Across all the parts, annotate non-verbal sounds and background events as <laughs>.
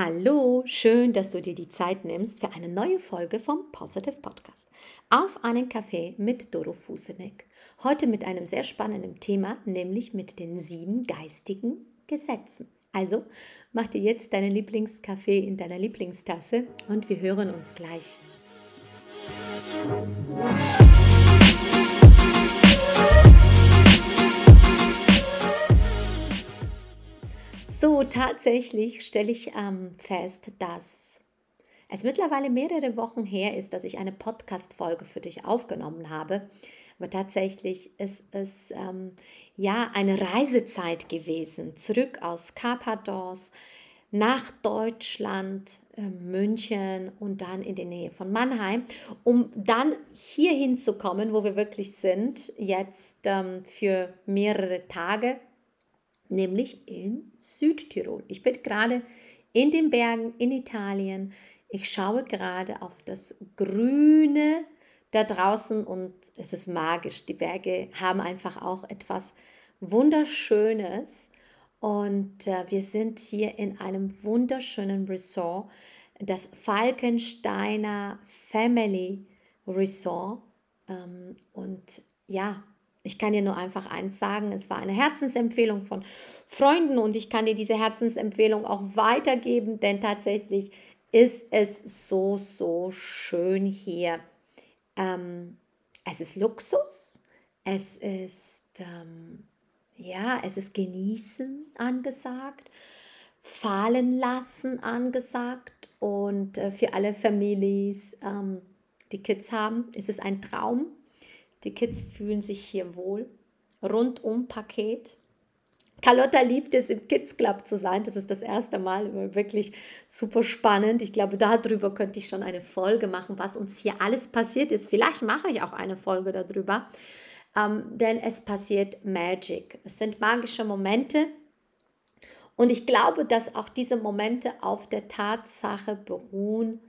Hallo, schön, dass du dir die Zeit nimmst für eine neue Folge vom Positive Podcast. Auf einen Kaffee mit Doro Fusenek. Heute mit einem sehr spannenden Thema, nämlich mit den sieben geistigen Gesetzen. Also mach dir jetzt deinen Lieblingskaffee in deiner Lieblingstasse und wir hören uns gleich. So, tatsächlich stelle ich ähm, fest, dass es mittlerweile mehrere Wochen her ist, dass ich eine Podcast-Folge für dich aufgenommen habe. Aber tatsächlich ist es ähm, ja eine Reisezeit gewesen, zurück aus Carpathos nach Deutschland, äh, München und dann in die Nähe von Mannheim, um dann hier hinzukommen, wo wir wirklich sind, jetzt ähm, für mehrere Tage nämlich in Südtirol. Ich bin gerade in den Bergen in Italien. Ich schaue gerade auf das Grüne da draußen und es ist magisch. Die Berge haben einfach auch etwas Wunderschönes. Und äh, wir sind hier in einem wunderschönen Resort, das Falkensteiner Family Resort. Ähm, und ja, ich kann dir nur einfach eins sagen, es war eine Herzensempfehlung von Freunden und ich kann dir diese Herzensempfehlung auch weitergeben, denn tatsächlich ist es so, so schön hier. Ähm, es ist Luxus, es ist, ähm, ja, es ist Genießen angesagt, fallen lassen angesagt und äh, für alle Families, ähm, die Kids haben, ist es ein Traum die Kids fühlen sich hier wohl. Rundum Paket. Carlotta liebt es, im Kids Club zu sein. Das ist das erste Mal. Wirklich super spannend. Ich glaube, darüber könnte ich schon eine Folge machen, was uns hier alles passiert ist. Vielleicht mache ich auch eine Folge darüber. Ähm, denn es passiert Magic. Es sind magische Momente. Und ich glaube, dass auch diese Momente auf der Tatsache beruhen,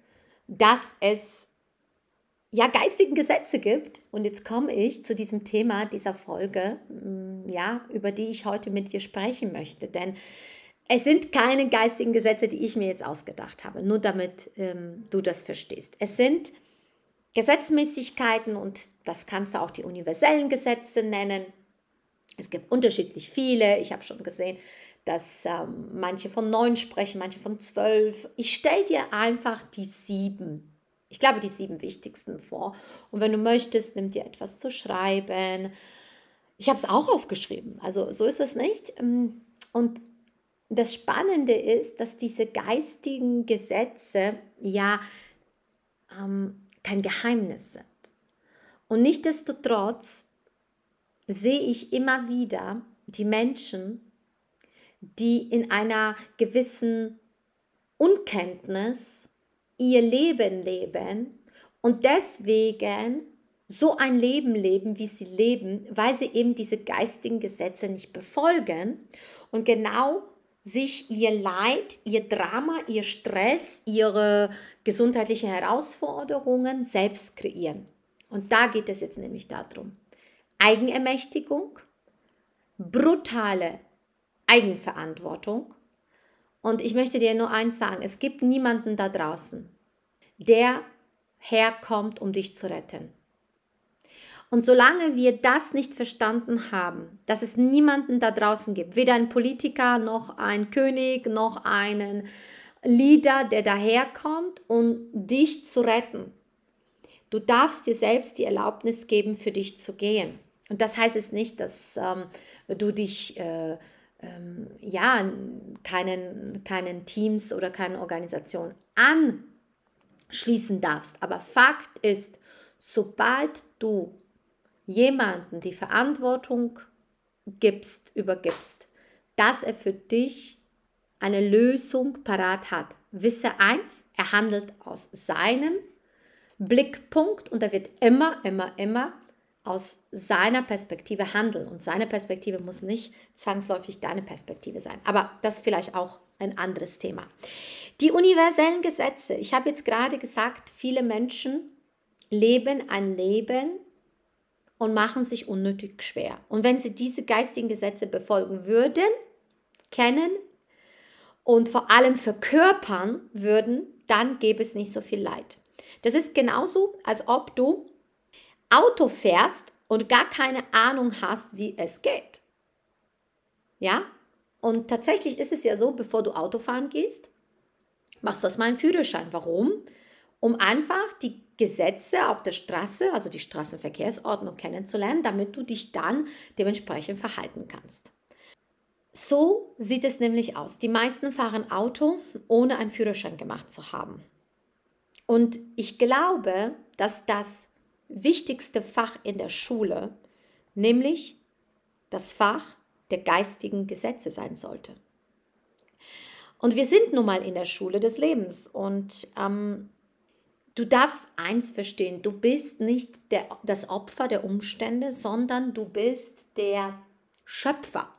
dass es ja, geistigen Gesetze gibt. Und jetzt komme ich zu diesem Thema dieser Folge, mm, ja, über die ich heute mit dir sprechen möchte. Denn es sind keine geistigen Gesetze, die ich mir jetzt ausgedacht habe, nur damit ähm, du das verstehst. Es sind Gesetzmäßigkeiten und das kannst du auch die universellen Gesetze nennen. Es gibt unterschiedlich viele. Ich habe schon gesehen, dass ähm, manche von neun sprechen, manche von zwölf. Ich stelle dir einfach die sieben ich glaube, die sieben wichtigsten vor. Und wenn du möchtest, nimm dir etwas zu schreiben. Ich habe es auch aufgeschrieben, also so ist es nicht. Ähm, und das Spannende ist, dass diese geistigen Gesetze ja ähm, kein Geheimnis sind. Und nichtdestotrotz sehe ich immer wieder die Menschen, die in einer gewissen Unkenntnis ihr Leben leben und deswegen so ein Leben leben, wie sie leben, weil sie eben diese geistigen Gesetze nicht befolgen und genau sich ihr Leid, ihr Drama, ihr Stress, ihre gesundheitlichen Herausforderungen selbst kreieren. Und da geht es jetzt nämlich darum. Eigenermächtigung, brutale Eigenverantwortung und ich möchte dir nur eins sagen, es gibt niemanden da draußen, der herkommt, um dich zu retten. Und solange wir das nicht verstanden haben, dass es niemanden da draußen gibt, weder ein Politiker noch ein König noch einen Leader, der daherkommt, um dich zu retten. Du darfst dir selbst die Erlaubnis geben, für dich zu gehen. Und das heißt es nicht, dass ähm, du dich äh, ähm, ja, keinen, keinen Teams oder keinen Organisationen anschließen darfst. Aber Fakt ist, sobald du jemanden die Verantwortung gibst, übergibst, dass er für dich eine Lösung parat hat. Wisse eins, er handelt aus seinem Blickpunkt und er wird immer, immer, immer aus seiner Perspektive handeln. Und seine Perspektive muss nicht zwangsläufig deine Perspektive sein. Aber das vielleicht auch ein anderes Thema. Die universellen Gesetze. Ich habe jetzt gerade gesagt, viele Menschen leben ein Leben und machen sich unnötig schwer. Und wenn sie diese geistigen Gesetze befolgen würden, kennen und vor allem verkörpern würden, dann gäbe es nicht so viel Leid. Das ist genauso, als ob du Auto fährst und gar keine Ahnung hast, wie es geht. Ja? Und tatsächlich ist es ja so, bevor du Autofahren gehst, machst du erstmal einen Führerschein. Warum? Um einfach die Gesetze auf der Straße, also die Straßenverkehrsordnung kennenzulernen, damit du dich dann dementsprechend verhalten kannst. So sieht es nämlich aus. Die meisten fahren Auto, ohne einen Führerschein gemacht zu haben. Und ich glaube, dass das wichtigste Fach in der Schule, nämlich das Fach der geistigen Gesetze sein sollte. Und wir sind nun mal in der Schule des Lebens und ähm, du darfst eins verstehen, du bist nicht der, das Opfer der Umstände, sondern du bist der Schöpfer.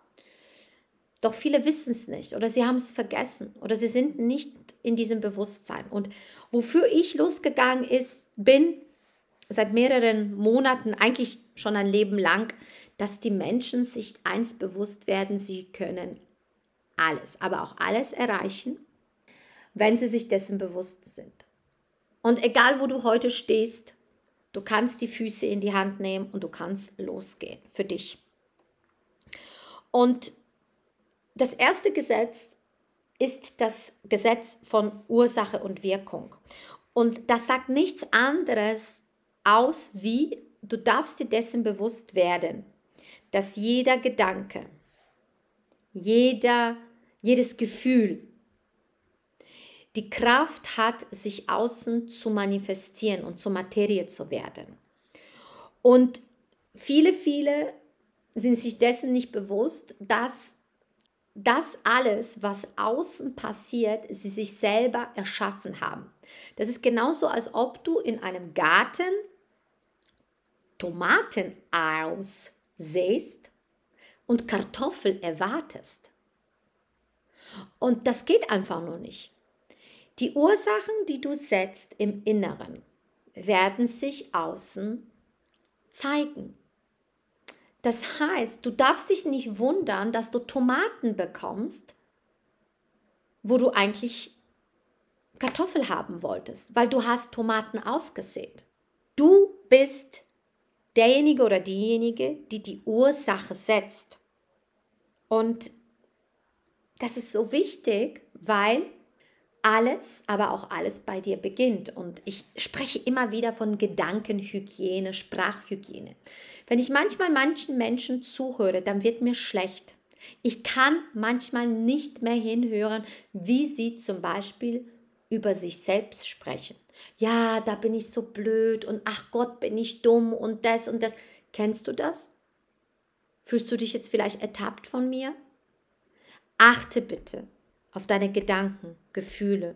Doch viele wissen es nicht oder sie haben es vergessen oder sie sind nicht in diesem Bewusstsein. Und wofür ich losgegangen ist, bin seit mehreren Monaten, eigentlich schon ein Leben lang, dass die Menschen sich eins bewusst werden, sie können alles, aber auch alles erreichen, wenn sie sich dessen bewusst sind. Und egal, wo du heute stehst, du kannst die Füße in die Hand nehmen und du kannst losgehen für dich. Und das erste Gesetz ist das Gesetz von Ursache und Wirkung. Und das sagt nichts anderes aus wie, du darfst dir dessen bewusst werden, dass jeder Gedanke, jeder, jedes Gefühl die Kraft hat, sich außen zu manifestieren und zur Materie zu werden. Und viele, viele sind sich dessen nicht bewusst, dass das alles, was außen passiert, sie sich selber erschaffen haben. Das ist genauso, als ob du in einem Garten Tomaten aussäst und Kartoffeln erwartest. Und das geht einfach nur nicht. Die Ursachen, die du setzt im Inneren, werden sich außen zeigen. Das heißt, du darfst dich nicht wundern, dass du Tomaten bekommst, wo du eigentlich Kartoffel haben wolltest, weil du hast Tomaten ausgesät. Du bist derjenige oder diejenige, die die Ursache setzt. Und das ist so wichtig, weil alles, aber auch alles bei dir beginnt. Und ich spreche immer wieder von Gedankenhygiene, Sprachhygiene. Wenn ich manchmal manchen Menschen zuhöre, dann wird mir schlecht. Ich kann manchmal nicht mehr hinhören, wie sie zum Beispiel über sich selbst sprechen. Ja, da bin ich so blöd und ach Gott, bin ich dumm und das und das. Kennst du das? Fühlst du dich jetzt vielleicht ertappt von mir? Achte bitte auf deine Gedanken, Gefühle,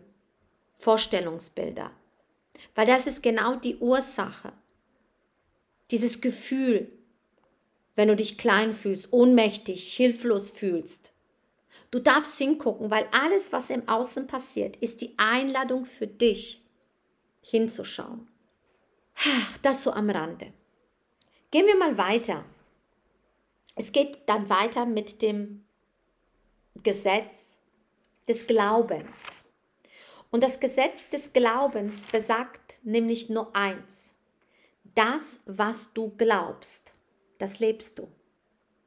Vorstellungsbilder. Weil das ist genau die Ursache. Dieses Gefühl, wenn du dich klein fühlst, ohnmächtig, hilflos fühlst. Du darfst hingucken, weil alles, was im Außen passiert, ist die Einladung für dich, hinzuschauen. Das so am Rande. Gehen wir mal weiter. Es geht dann weiter mit dem Gesetz des Glaubens. Und das Gesetz des Glaubens besagt nämlich nur eins. Das, was du glaubst, das lebst du.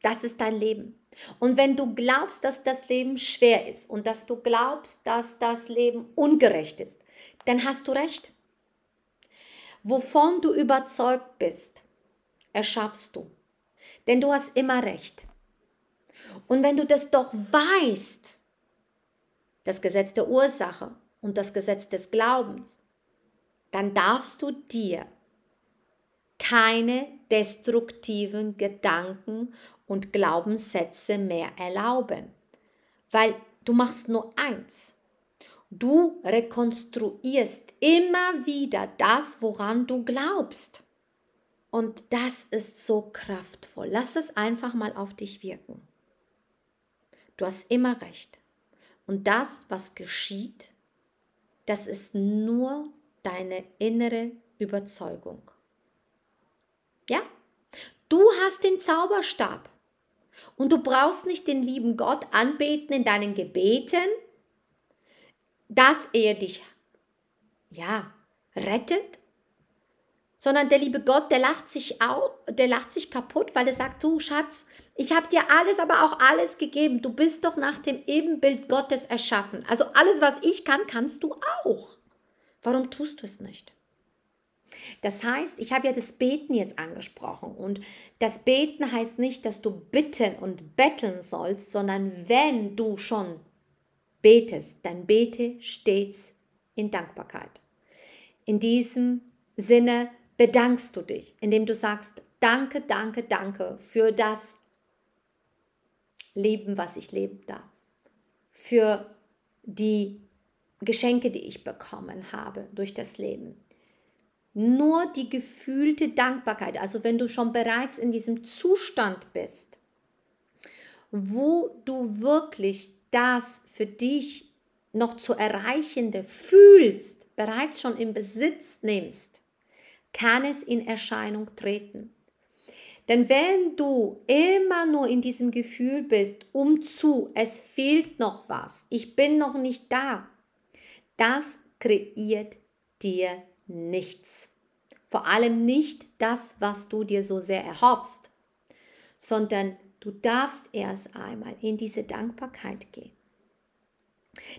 Das ist dein Leben. Und wenn du glaubst, dass das Leben schwer ist und dass du glaubst, dass das Leben ungerecht ist, dann hast du recht. Wovon du überzeugt bist, erschaffst du. Denn du hast immer recht. Und wenn du das doch weißt, das Gesetz der Ursache und das Gesetz des Glaubens, dann darfst du dir keine destruktiven Gedanken und Glaubenssätze mehr erlauben, weil du machst nur eins. Du rekonstruierst immer wieder das, woran du glaubst. Und das ist so kraftvoll. Lass es einfach mal auf dich wirken. Du hast immer recht. Und das, was geschieht, das ist nur deine innere Überzeugung. Ja? Du hast den Zauberstab. Und du brauchst nicht den lieben Gott anbeten in deinen Gebeten, dass er dich, ja, rettet, sondern der liebe Gott, der lacht sich auch, der lacht sich kaputt, weil er sagt, du Schatz, ich habe dir alles, aber auch alles gegeben. Du bist doch nach dem Ebenbild Gottes erschaffen. Also alles, was ich kann, kannst du auch. Warum tust du es nicht? Das heißt, ich habe ja das Beten jetzt angesprochen und das Beten heißt nicht, dass du bitten und betteln sollst, sondern wenn du schon betest, dann bete stets in Dankbarkeit. In diesem Sinne bedankst du dich, indem du sagst, danke, danke, danke für das Leben, was ich leben darf, für die Geschenke, die ich bekommen habe durch das Leben. Nur die gefühlte Dankbarkeit, also wenn du schon bereits in diesem Zustand bist, wo du wirklich das für dich noch zu erreichende fühlst, bereits schon im Besitz nimmst, kann es in Erscheinung treten. Denn wenn du immer nur in diesem Gefühl bist, um zu, es fehlt noch was, ich bin noch nicht da, das kreiert dir nichts. Vor allem nicht das, was du dir so sehr erhoffst, sondern du darfst erst einmal in diese Dankbarkeit gehen.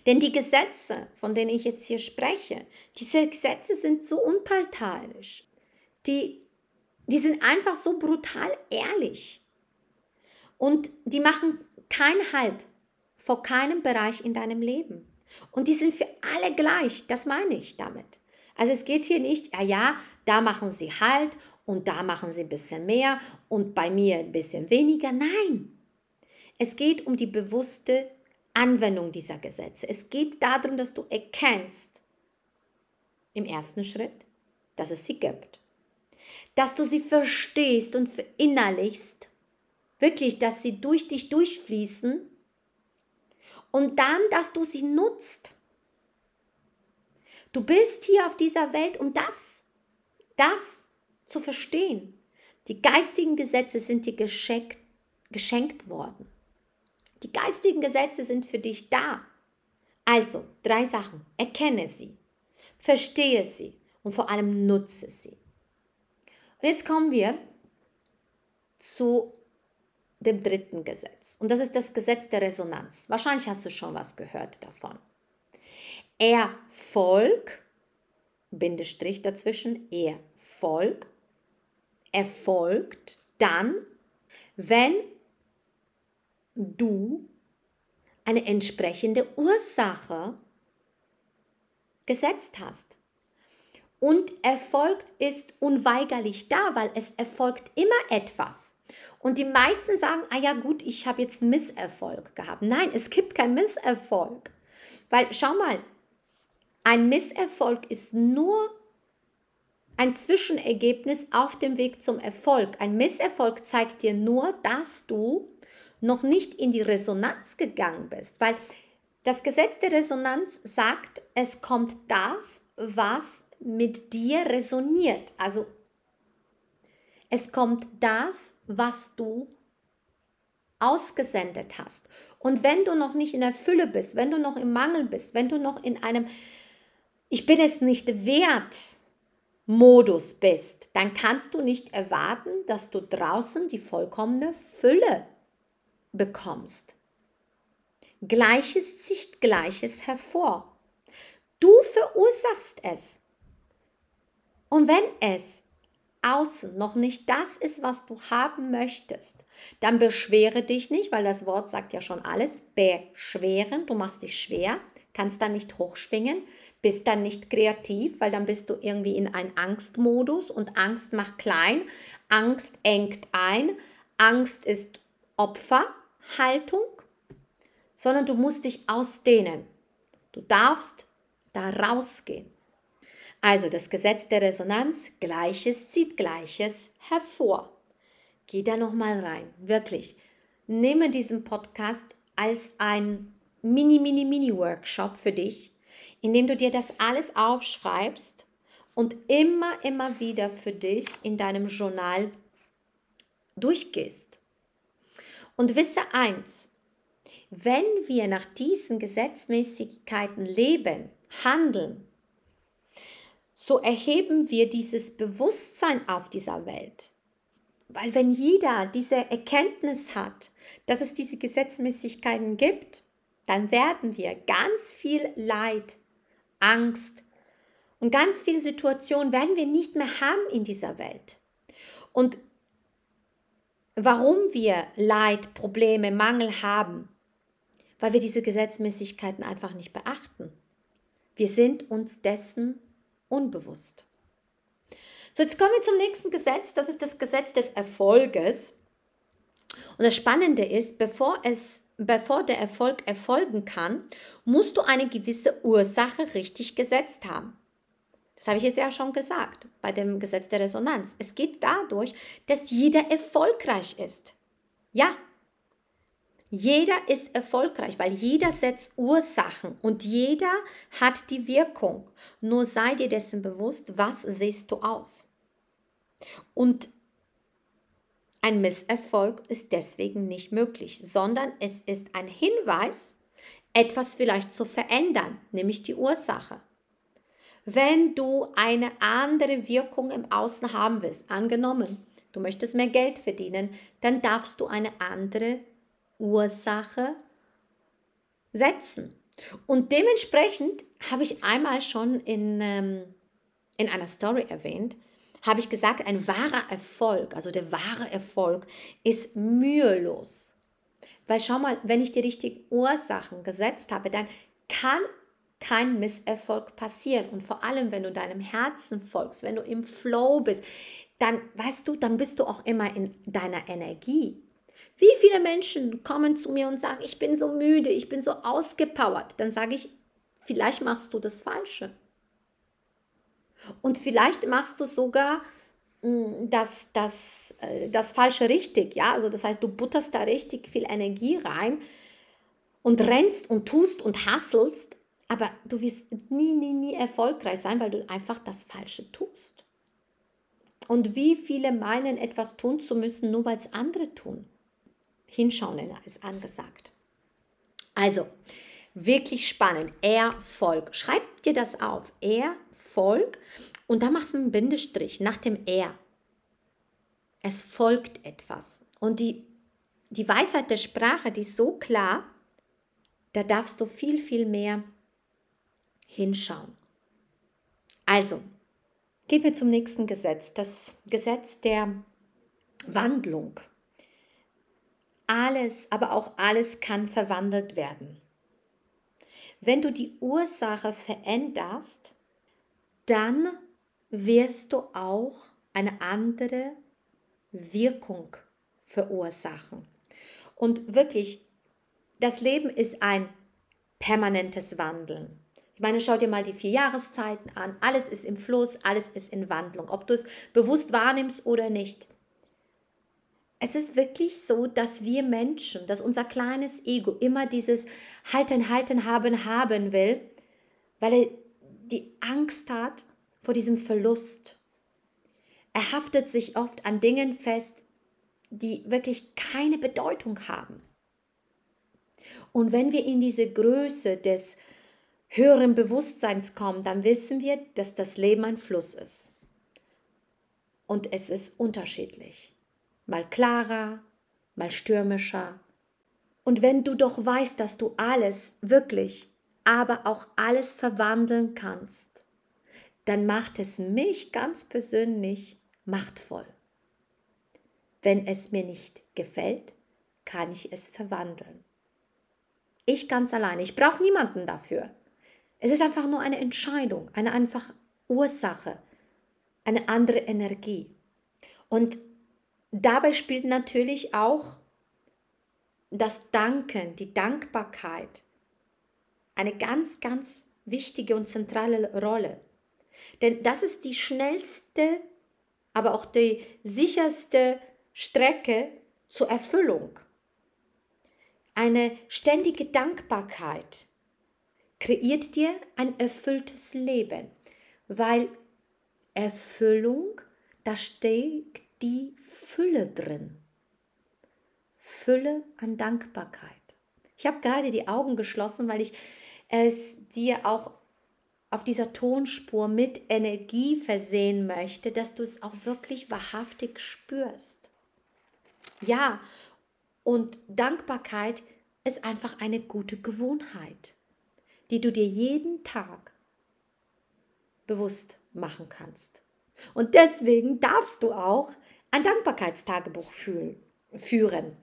Denn die Gesetze, von denen ich jetzt hier spreche, diese Gesetze sind so unparteiisch. Die, die sind einfach so brutal ehrlich. Und die machen keinen Halt vor keinem Bereich in deinem Leben. Und die sind für alle gleich, das meine ich damit. Also es geht hier nicht, ja, ja, da machen sie Halt und da machen sie ein bisschen mehr und bei mir ein bisschen weniger. Nein, es geht um die bewusste Anwendung dieser Gesetze. Es geht darum, dass du erkennst im ersten Schritt, dass es sie gibt. Dass du sie verstehst und verinnerlichst, wirklich, dass sie durch dich durchfließen und dann, dass du sie nutzt. Du bist hier auf dieser Welt, um das, das zu verstehen. Die geistigen Gesetze sind dir geschenkt, geschenkt worden. Die geistigen Gesetze sind für dich da. Also, drei Sachen. Erkenne sie, verstehe sie und vor allem nutze sie. Und jetzt kommen wir zu dem dritten Gesetz. Und das ist das Gesetz der Resonanz. Wahrscheinlich hast du schon was gehört davon. Erfolg, Bindestrich dazwischen, Erfolg, erfolgt dann, wenn du eine entsprechende Ursache gesetzt hast. Und Erfolg ist unweigerlich da, weil es erfolgt immer etwas. Und die meisten sagen, ah ja gut, ich habe jetzt Misserfolg gehabt. Nein, es gibt keinen Misserfolg. Weil schau mal, ein Misserfolg ist nur ein Zwischenergebnis auf dem Weg zum Erfolg. Ein Misserfolg zeigt dir nur, dass du noch nicht in die Resonanz gegangen bist. Weil das Gesetz der Resonanz sagt, es kommt das, was mit dir resoniert. Also es kommt das, was du ausgesendet hast. Und wenn du noch nicht in der Fülle bist, wenn du noch im Mangel bist, wenn du noch in einem Ich bin es nicht wert Modus bist, dann kannst du nicht erwarten, dass du draußen die vollkommene Fülle bekommst. Gleiches zieht Gleiches hervor. Du verursachst es. Und wenn es außen noch nicht das ist, was du haben möchtest, dann beschwere dich nicht, weil das Wort sagt ja schon alles. Beschweren, du machst dich schwer, kannst dann nicht hochschwingen, bist dann nicht kreativ, weil dann bist du irgendwie in einem Angstmodus und Angst macht klein, Angst engt ein, Angst ist Opferhaltung, sondern du musst dich ausdehnen. Du darfst da rausgehen. Also das Gesetz der Resonanz, Gleiches zieht Gleiches hervor. Geh da noch mal rein, wirklich. Nehme diesen Podcast als ein Mini, Mini, Mini Workshop für dich, in dem du dir das alles aufschreibst und immer, immer wieder für dich in deinem Journal durchgehst. Und wisse eins, wenn wir nach diesen Gesetzmäßigkeiten leben, handeln, so erheben wir dieses Bewusstsein auf dieser Welt. Weil wenn jeder diese Erkenntnis hat, dass es diese Gesetzmäßigkeiten gibt, dann werden wir ganz viel Leid, Angst und ganz viele Situationen werden wir nicht mehr haben in dieser Welt. Und warum wir Leid, Probleme, Mangel haben, weil wir diese Gesetzmäßigkeiten einfach nicht beachten. Wir sind uns dessen unbewusst. So, jetzt kommen wir zum nächsten Gesetz. Das ist das Gesetz des Erfolges. Und das Spannende ist, bevor, es, bevor der Erfolg erfolgen kann, musst du eine gewisse Ursache richtig gesetzt haben. Das habe ich jetzt ja schon gesagt bei dem Gesetz der Resonanz. Es geht dadurch, dass jeder erfolgreich ist. Ja, jeder ist erfolgreich, weil jeder setzt Ursachen und jeder hat die Wirkung. Nur sei dir dessen bewusst, was siehst du aus. Und ein Misserfolg ist deswegen nicht möglich, sondern es ist ein Hinweis, etwas vielleicht zu verändern, nämlich die Ursache. Wenn du eine andere Wirkung im Außen haben willst, angenommen, du möchtest mehr Geld verdienen, dann darfst du eine andere Ursache setzen. Und dementsprechend habe ich einmal schon in, ähm, in einer Story erwähnt, habe ich gesagt, ein wahrer Erfolg, also der wahre Erfolg ist mühelos. Weil schau mal, wenn ich die richtigen Ursachen gesetzt habe, dann kann kein Misserfolg passieren. Und vor allem, wenn du deinem Herzen folgst, wenn du im Flow bist, dann weißt du, dann bist du auch immer in deiner Energie. Wie viele Menschen kommen zu mir und sagen, ich bin so müde, ich bin so ausgepowert? Dann sage ich, vielleicht machst du das Falsche. Und vielleicht machst du sogar mm, das, das, äh, das Falsche richtig. Ja? Also das heißt, du butterst da richtig viel Energie rein und rennst und tust und hasselst, aber du wirst nie, nie, nie erfolgreich sein, weil du einfach das Falsche tust. Und wie viele meinen, etwas tun zu müssen, nur weil es andere tun? Hinschauen ist angesagt. Also, wirklich spannend. Erfolg. Schreib dir das auf. Erfolg. Und da machst du einen Bindestrich nach dem Er. Es folgt etwas. Und die, die Weisheit der Sprache, die ist so klar, da darfst du viel, viel mehr hinschauen. Also, gehen wir zum nächsten Gesetz. Das Gesetz der Wandlung. Alles, aber auch alles kann verwandelt werden. Wenn du die Ursache veränderst, dann wirst du auch eine andere Wirkung verursachen. Und wirklich, das Leben ist ein permanentes Wandeln. Ich meine, schau dir mal die vier Jahreszeiten an. Alles ist im Fluss, alles ist in Wandlung, ob du es bewusst wahrnimmst oder nicht es ist wirklich so, dass wir Menschen, dass unser kleines Ego immer dieses Halten, Halten, Haben, Haben will, weil er die Angst hat vor diesem Verlust. Er haftet sich oft an Dingen fest, die wirklich keine Bedeutung haben. Und wenn wir in diese Größe des höheren Bewusstseins kommen, dann wissen wir, dass das Leben ein Fluss ist. Und es ist unterschiedlich mal klarer, mal stürmischer. Und wenn du doch weißt, dass du alles wirklich, aber auch alles verwandeln kannst, dann macht es mich ganz persönlich machtvoll. Wenn es mir nicht gefällt, kann ich es verwandeln. Ich ganz allein. Ich brauche niemanden dafür. Es ist einfach nur eine Entscheidung, eine einfach Ursache, eine andere Energie. Und Dabei spielt natürlich auch das Danken, die Dankbarkeit eine ganz, ganz wichtige und zentrale Rolle. Denn das ist die schnellste, aber auch die sicherste Strecke zur Erfüllung. Eine ständige Dankbarkeit kreiert dir ein erfülltes Leben, weil Erfüllung, da steckt die Fülle drin. Fülle an Dankbarkeit. Ich habe gerade die Augen geschlossen, weil ich es dir auch auf dieser Tonspur mit Energie versehen möchte, dass du es auch wirklich wahrhaftig spürst. Ja, und Dankbarkeit ist einfach eine gute Gewohnheit, die du dir jeden Tag bewusst machen kannst. Und deswegen darfst du auch ein Dankbarkeitstagebuch fühlen, führen,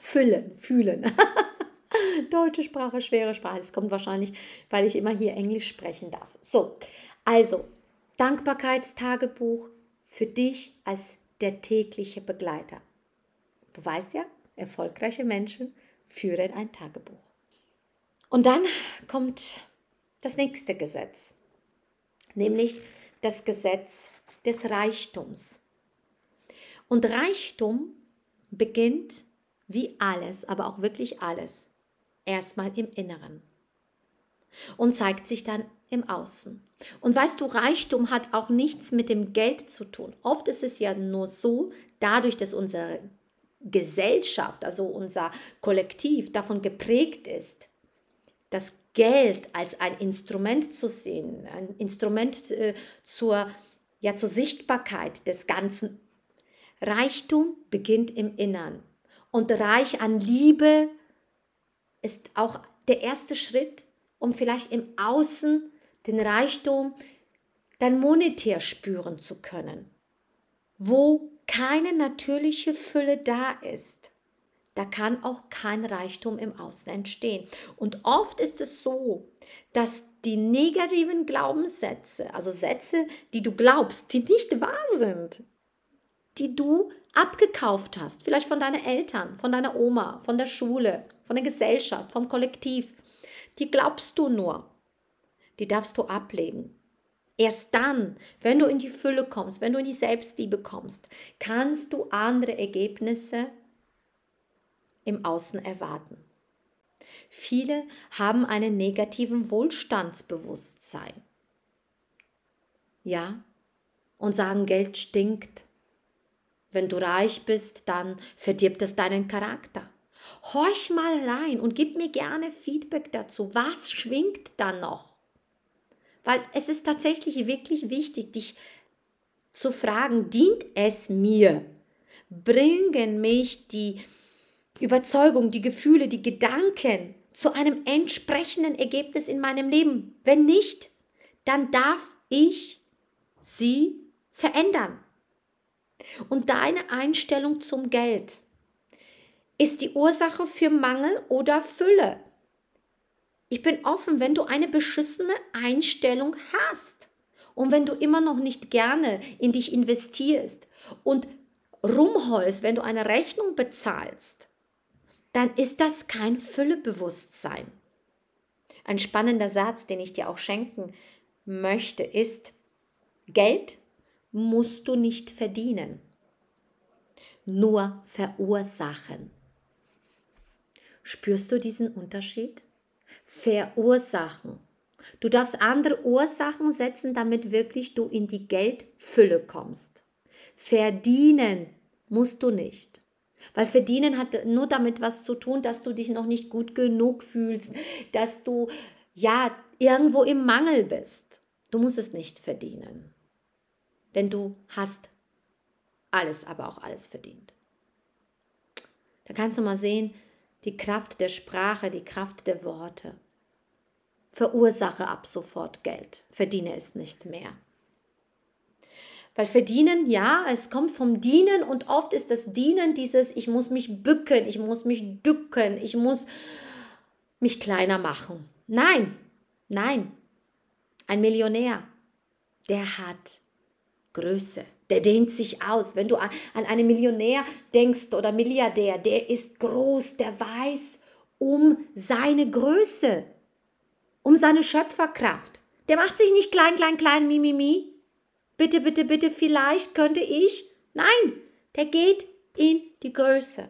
füllen, fühlen. <laughs> <laughs> Deutsche Sprache, schwere Sprache. Das kommt wahrscheinlich, weil ich immer hier Englisch sprechen darf. So, also Dankbarkeitstagebuch für dich als der tägliche Begleiter. Du weißt ja, erfolgreiche Menschen führen ein Tagebuch. Und dann kommt das nächste Gesetz, nämlich das Gesetz des Reichtums. Und Reichtum beginnt wie alles, aber auch wirklich alles, erstmal im Inneren und zeigt sich dann im Außen. Und weißt du, Reichtum hat auch nichts mit dem Geld zu tun. Oft ist es ja nur so, dadurch, dass unsere Gesellschaft, also unser Kollektiv davon geprägt ist, das Geld als ein Instrument zu sehen, ein Instrument äh, zur, ja, zur Sichtbarkeit des Ganzen. Reichtum beginnt im Innern und reich an Liebe ist auch der erste Schritt, um vielleicht im Außen den Reichtum dann monetär spüren zu können. Wo keine natürliche Fülle da ist, da kann auch kein Reichtum im Außen entstehen. Und oft ist es so, dass die negativen Glaubenssätze, also Sätze, die du glaubst, die nicht wahr sind, die du abgekauft hast, vielleicht von deinen Eltern, von deiner Oma, von der Schule, von der Gesellschaft, vom Kollektiv, die glaubst du nur. Die darfst du ablegen. Erst dann, wenn du in die Fülle kommst, wenn du in die Selbstliebe kommst, kannst du andere Ergebnisse im Außen erwarten. Viele haben einen negativen Wohlstandsbewusstsein. Ja, und sagen, Geld stinkt. Wenn du reich bist, dann verdirbt es deinen Charakter. Horch mal rein und gib mir gerne Feedback dazu. Was schwingt da noch? Weil es ist tatsächlich wirklich wichtig, dich zu fragen, dient es mir? Bringen mich die Überzeugung, die Gefühle, die Gedanken zu einem entsprechenden Ergebnis in meinem Leben? Wenn nicht, dann darf ich sie verändern. Und deine Einstellung zum Geld ist die Ursache für Mangel oder Fülle. Ich bin offen, wenn du eine beschissene Einstellung hast und wenn du immer noch nicht gerne in dich investierst und rumheulst, wenn du eine Rechnung bezahlst, dann ist das kein Füllebewusstsein. Ein spannender Satz, den ich dir auch schenken möchte, ist, Geld musst du nicht verdienen, nur verursachen. Spürst du diesen Unterschied? verursachen. Du darfst andere Ursachen setzen, damit wirklich du in die Geldfülle kommst. Verdienen musst du nicht. Weil verdienen hat nur damit was zu tun, dass du dich noch nicht gut genug fühlst, dass du ja irgendwo im Mangel bist. Du musst es nicht verdienen. Denn du hast alles, aber auch alles verdient. Da kannst du mal sehen, die Kraft der Sprache, die Kraft der Worte. Verursache ab sofort Geld, verdiene es nicht mehr. Weil verdienen, ja, es kommt vom Dienen und oft ist das Dienen dieses, ich muss mich bücken, ich muss mich dücken, ich muss mich kleiner machen. Nein, nein. Ein Millionär, der hat Größe, der dehnt sich aus. Wenn du an einen Millionär denkst oder Milliardär, der ist groß, der weiß um seine Größe, um seine Schöpferkraft. Der macht sich nicht klein, klein, klein, mi, mi, mi. Bitte, bitte, bitte, vielleicht könnte ich. Nein, der geht in die Größe.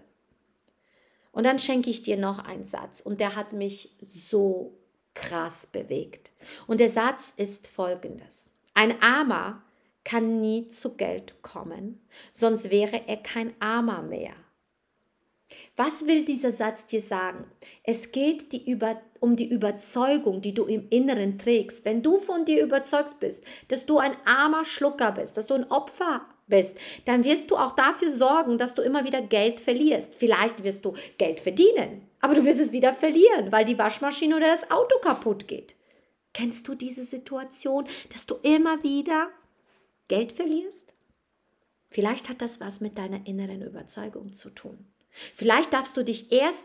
Und dann schenke ich dir noch einen Satz und der hat mich so krass bewegt. Und der Satz ist folgendes. Ein Armer kann nie zu Geld kommen, sonst wäre er kein Armer mehr. Was will dieser Satz dir sagen? Es geht die über, um die Überzeugung, die du im Inneren trägst. Wenn du von dir überzeugt bist, dass du ein armer Schlucker bist, dass du ein Opfer bist, dann wirst du auch dafür sorgen, dass du immer wieder Geld verlierst. Vielleicht wirst du Geld verdienen, aber du wirst es wieder verlieren, weil die Waschmaschine oder das Auto kaputt geht. Kennst du diese Situation, dass du immer wieder Geld verlierst? Vielleicht hat das was mit deiner inneren Überzeugung zu tun. Vielleicht darfst du dich erst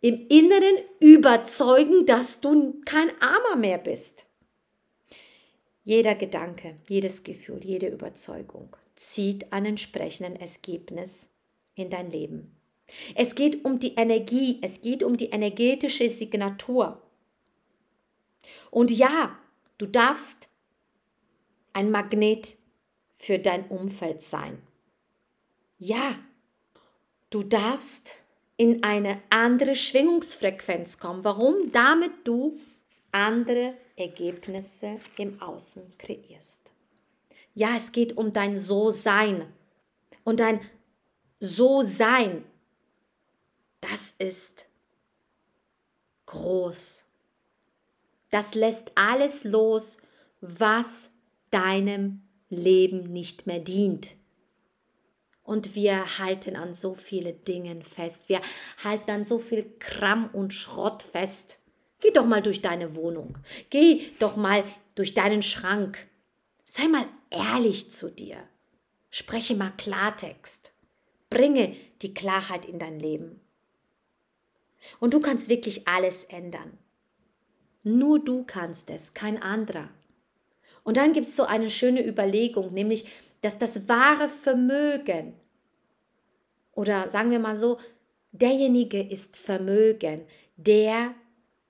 im Inneren überzeugen, dass du kein Armer mehr bist. Jeder Gedanke, jedes Gefühl, jede Überzeugung zieht ein entsprechendes Ergebnis in dein Leben. Es geht um die Energie, es geht um die energetische Signatur. Und ja, du darfst ein Magnet für dein Umfeld sein. Ja, du darfst in eine andere Schwingungsfrequenz kommen. Warum? Damit du andere Ergebnisse im Außen kreierst. Ja, es geht um dein So-Sein. Und dein So-Sein, das ist groß. Das lässt alles los, was deinem Leben nicht mehr dient. Und wir halten an so viele Dingen fest. Wir halten an so viel Kram und Schrott fest. Geh doch mal durch deine Wohnung. Geh doch mal durch deinen Schrank. Sei mal ehrlich zu dir. Spreche mal Klartext. Bringe die Klarheit in dein Leben. Und du kannst wirklich alles ändern. Nur du kannst es, kein anderer. Und dann gibt es so eine schöne Überlegung, nämlich, dass das wahre Vermögen, oder sagen wir mal so, derjenige ist Vermögen, der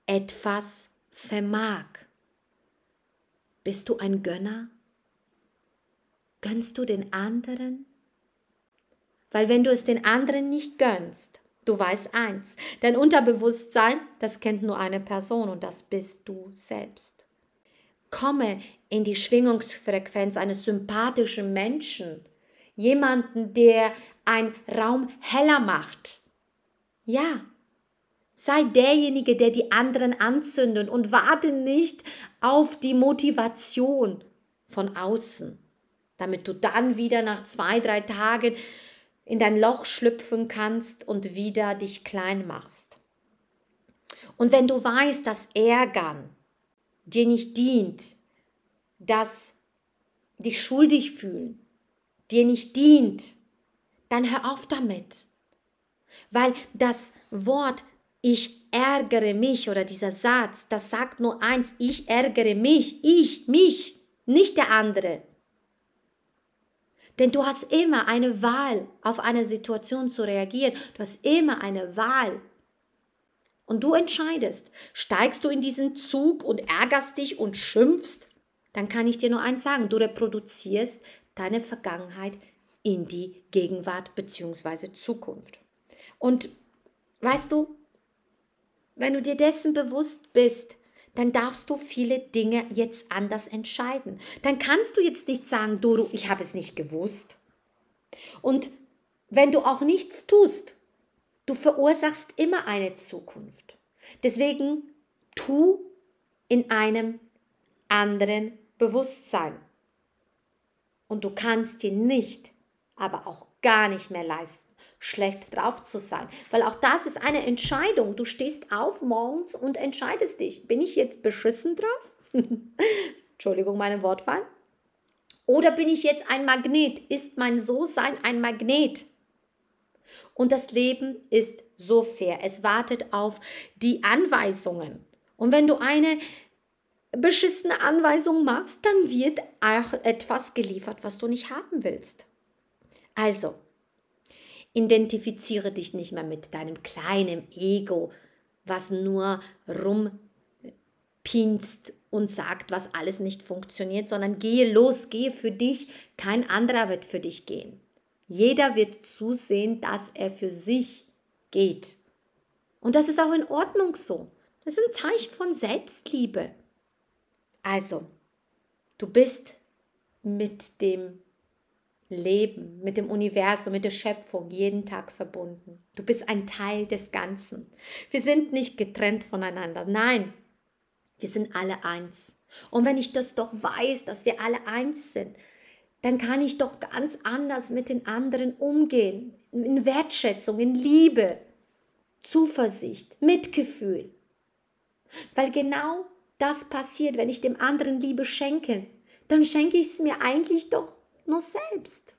etwas vermag. Bist du ein Gönner? Gönnst du den anderen? Weil wenn du es den anderen nicht gönnst, du weißt eins, dein Unterbewusstsein, das kennt nur eine Person und das bist du selbst. Komme in die Schwingungsfrequenz eines sympathischen Menschen, jemanden, der einen Raum heller macht. Ja, sei derjenige, der die anderen anzündet und warte nicht auf die Motivation von außen damit du dann wieder nach zwei, drei Tagen in dein Loch schlüpfen kannst und wieder dich klein machst. Und wenn du weißt, dass Ärgern dir nicht dient, dass dich schuldig fühlen dir nicht dient, dann hör auf damit. Weil das Wort ich ärgere mich oder dieser Satz, das sagt nur eins, ich ärgere mich, ich, mich, nicht der andere. Denn du hast immer eine Wahl, auf eine Situation zu reagieren. Du hast immer eine Wahl. Und du entscheidest, steigst du in diesen Zug und ärgerst dich und schimpfst, dann kann ich dir nur eins sagen, du reproduzierst deine Vergangenheit in die Gegenwart bzw. Zukunft. Und weißt du, wenn du dir dessen bewusst bist, dann darfst du viele Dinge jetzt anders entscheiden. Dann kannst du jetzt nicht sagen, Doro, ich habe es nicht gewusst. Und wenn du auch nichts tust, du verursachst immer eine Zukunft. Deswegen tu in einem anderen Bewusstsein. Und du kannst dir nicht, aber auch gar nicht mehr leisten, schlecht drauf zu sein. Weil auch das ist eine Entscheidung. Du stehst auf morgens und entscheidest dich. Bin ich jetzt beschissen drauf? <laughs> Entschuldigung, meine Wortwahl. Oder bin ich jetzt ein Magnet? Ist mein So-Sein ein Magnet? Und das Leben ist so fair. Es wartet auf die Anweisungen. Und wenn du eine beschissene Anweisung machst, dann wird auch etwas geliefert, was du nicht haben willst. Also, Identifiziere dich nicht mehr mit deinem kleinen Ego, was nur rumpinst und sagt, was alles nicht funktioniert, sondern gehe los, gehe für dich. Kein anderer wird für dich gehen. Jeder wird zusehen, dass er für sich geht. Und das ist auch in Ordnung so. Das ist ein Zeichen von Selbstliebe. Also, du bist mit dem Leben, mit dem Universum, mit der Schöpfung jeden Tag verbunden. Du bist ein Teil des Ganzen. Wir sind nicht getrennt voneinander. Nein, wir sind alle eins. Und wenn ich das doch weiß, dass wir alle eins sind, dann kann ich doch ganz anders mit den anderen umgehen. In Wertschätzung, in Liebe, Zuversicht, Mitgefühl. Weil genau das passiert, wenn ich dem anderen Liebe schenke, dann schenke ich es mir eigentlich doch nur selbst.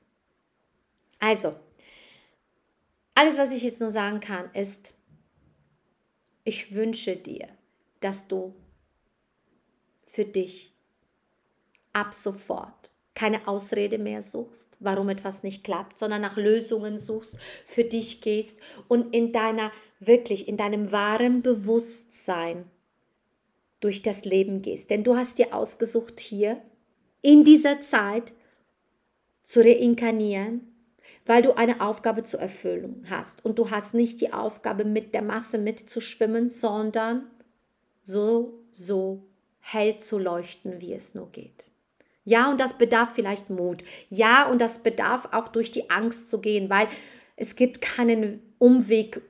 Also, alles, was ich jetzt nur sagen kann, ist, ich wünsche dir, dass du für dich ab sofort keine Ausrede mehr suchst, warum etwas nicht klappt, sondern nach Lösungen suchst, für dich gehst und in deiner, wirklich in deinem wahren Bewusstsein durch das Leben gehst. Denn du hast dir ausgesucht, hier in dieser Zeit zu reinkarnieren, weil du eine Aufgabe zu erfüllen hast. Und du hast nicht die Aufgabe, mit der Masse mitzuschwimmen, sondern so, so hell zu leuchten, wie es nur geht. Ja, und das bedarf vielleicht Mut. Ja, und das bedarf auch durch die Angst zu gehen, weil es gibt keinen Umweg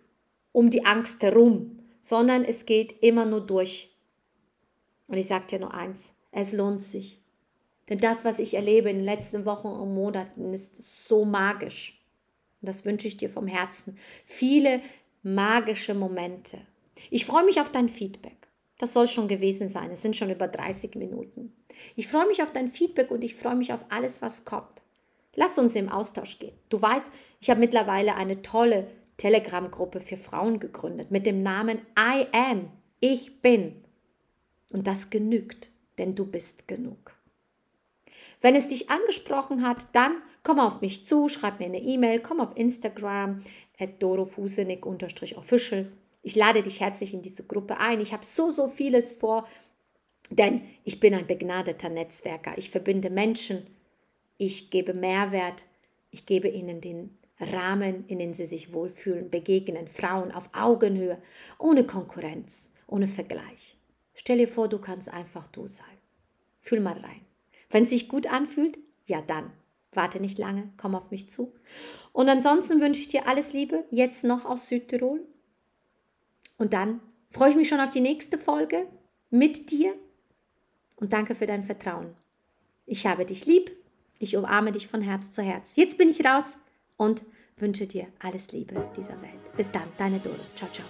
um die Angst herum, sondern es geht immer nur durch. Und ich sage dir nur eins, es lohnt sich. Denn das, was ich erlebe in den letzten Wochen und Monaten, ist so magisch. Und das wünsche ich dir vom Herzen. Viele magische Momente. Ich freue mich auf dein Feedback. Das soll schon gewesen sein. Es sind schon über 30 Minuten. Ich freue mich auf dein Feedback und ich freue mich auf alles, was kommt. Lass uns im Austausch gehen. Du weißt, ich habe mittlerweile eine tolle Telegram-Gruppe für Frauen gegründet mit dem Namen I am. Ich bin. Und das genügt, denn du bist genug. Wenn es dich angesprochen hat, dann komm auf mich zu, schreib mir eine E-Mail, komm auf Instagram at dorofusenik-official. Ich lade dich herzlich in diese Gruppe ein. Ich habe so, so vieles vor, denn ich bin ein begnadeter Netzwerker. Ich verbinde Menschen, ich gebe Mehrwert, ich gebe ihnen den Rahmen, in dem sie sich wohlfühlen, begegnen Frauen auf Augenhöhe, ohne Konkurrenz, ohne Vergleich. Stell dir vor, du kannst einfach du sein. Fühl mal rein. Wenn es sich gut anfühlt, ja dann. Warte nicht lange, komm auf mich zu. Und ansonsten wünsche ich dir alles Liebe, jetzt noch aus Südtirol. Und dann freue ich mich schon auf die nächste Folge mit dir und danke für dein Vertrauen. Ich habe dich lieb, ich umarme dich von Herz zu Herz. Jetzt bin ich raus und wünsche dir alles Liebe dieser Welt. Bis dann, deine Doro. Ciao, ciao.